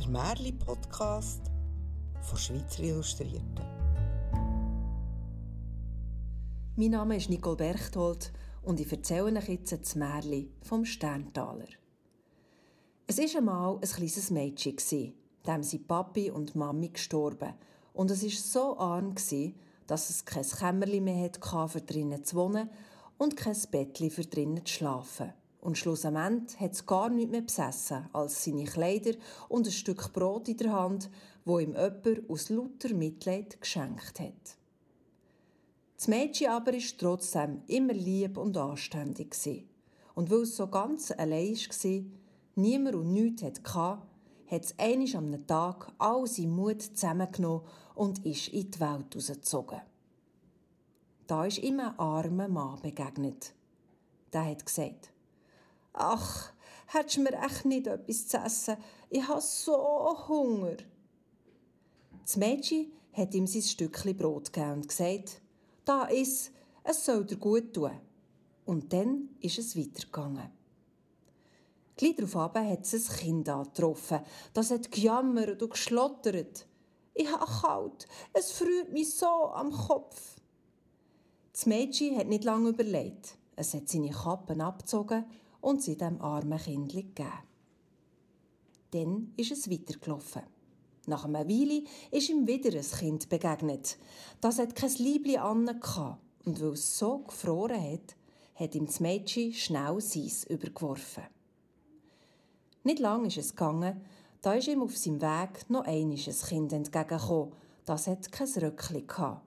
der Märli-Podcast von Schweizer Illustrierten. Mein Name ist Nicole Berchtold und ich erzähle euch jetzt das Märli vom Sterntaler. Es war einmal ein kleines Mädchen, dem sind Papi und Mami gestorben. Und es war so arm, dass es kein Kämmerli mehr hatte, für drinnen zu wohnen und kein Bettli für drinnen zu schlafen. Und schlussendlich hat es gar nichts mehr besessen als seine Kleider und ein Stück Brot in der Hand, wo ihm jemand aus lauter Mitleid geschenkt hat. Das Mädchen aber war trotzdem immer lieb und anständig. Und weil es so ganz allein war, niemand und nichts hatte, hat es einisch am Tag all seinen Mut zusammengenommen und ist in die Welt rausgezogen. Da ist ihm ein armer Mann begegnet. Der hat gesagt, Ach, hättest du mir echt nicht etwas zu essen? Ich habe so Hunger. Das Mädchen hat ihm sein Stückchen Brot gegeben und gesagt, da ist, es soll dir gut tun. Und dann ist es weitergegangen. Gleich darauf hat es ein Kind angetroffen. Das hat gejammert und geschlottert. Ich habe kalt, es friert mich so am Kopf. Das Mädchen hat nicht lange überlegt. Es hat seine Kappen abgezogen und sie dem armen Kind gegeben. Dann ist es weitergelaufen. Nach einer Weile ist ihm wieder ein Kind begegnet. Das hat kein Liebli an und weil es so gefroren hat, hat ihm das Mädchen schnell Seis übergeworfen. Nicht lang ist es gegangen, da ist ihm auf seinem Weg noch ein Kind entgegengekommen. Das hat kein Röckchen gehabt.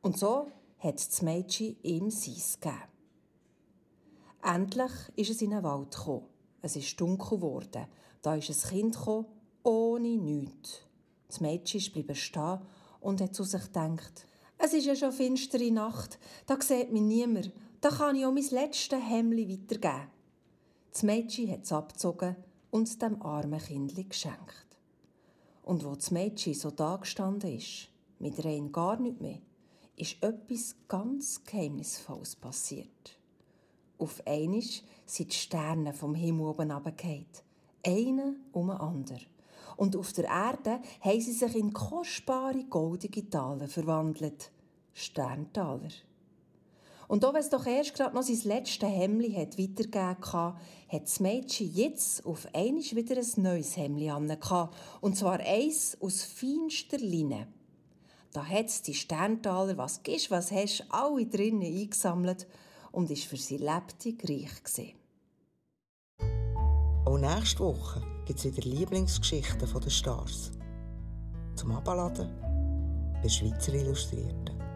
Und so hat das Mädchen ihm Seis gegeben. Endlich ist es in den Wald gekommen. Es ist dunkel geworden. Da ist ein Kind gekommen, ohne nichts. Das Mädchen blieb stehen und hat zu sich gedacht, es ist ja schon finstere Nacht, da sieht mich niemand, da kann ich auch mein letztes Hemli weitergeben. Das Mädchen hat es abgezogen und dem armen Kind geschenkt. Und wo das Mädchen so da gestanden ist, mit rein gar nicht mehr, ist etwas ganz Geheimnisvolles passiert. Auf einmal sind die Sterne vom Himmel oben runtergefallen. Einer um den anderen. Und auf der Erde haben sie sich in kostbare goldige Taler verwandelt. Sterntaler. Und auch wenn es doch erst gerade noch sein letztes Hemli hat weitergegeben hat, hat das Mädchen jetzt auf einmal wieder ein neues Hemli an. Und zwar eins aus feinster Linie. Da hat die Sterntaler, was gibst, was hast, alle drinnen eingesammelt und ist für sie lebendig reich gewesen. Auch nächste Woche gibt es wieder Lieblingsgeschichten der Stars. Zum Abladen bei Schweizer Illustrierten.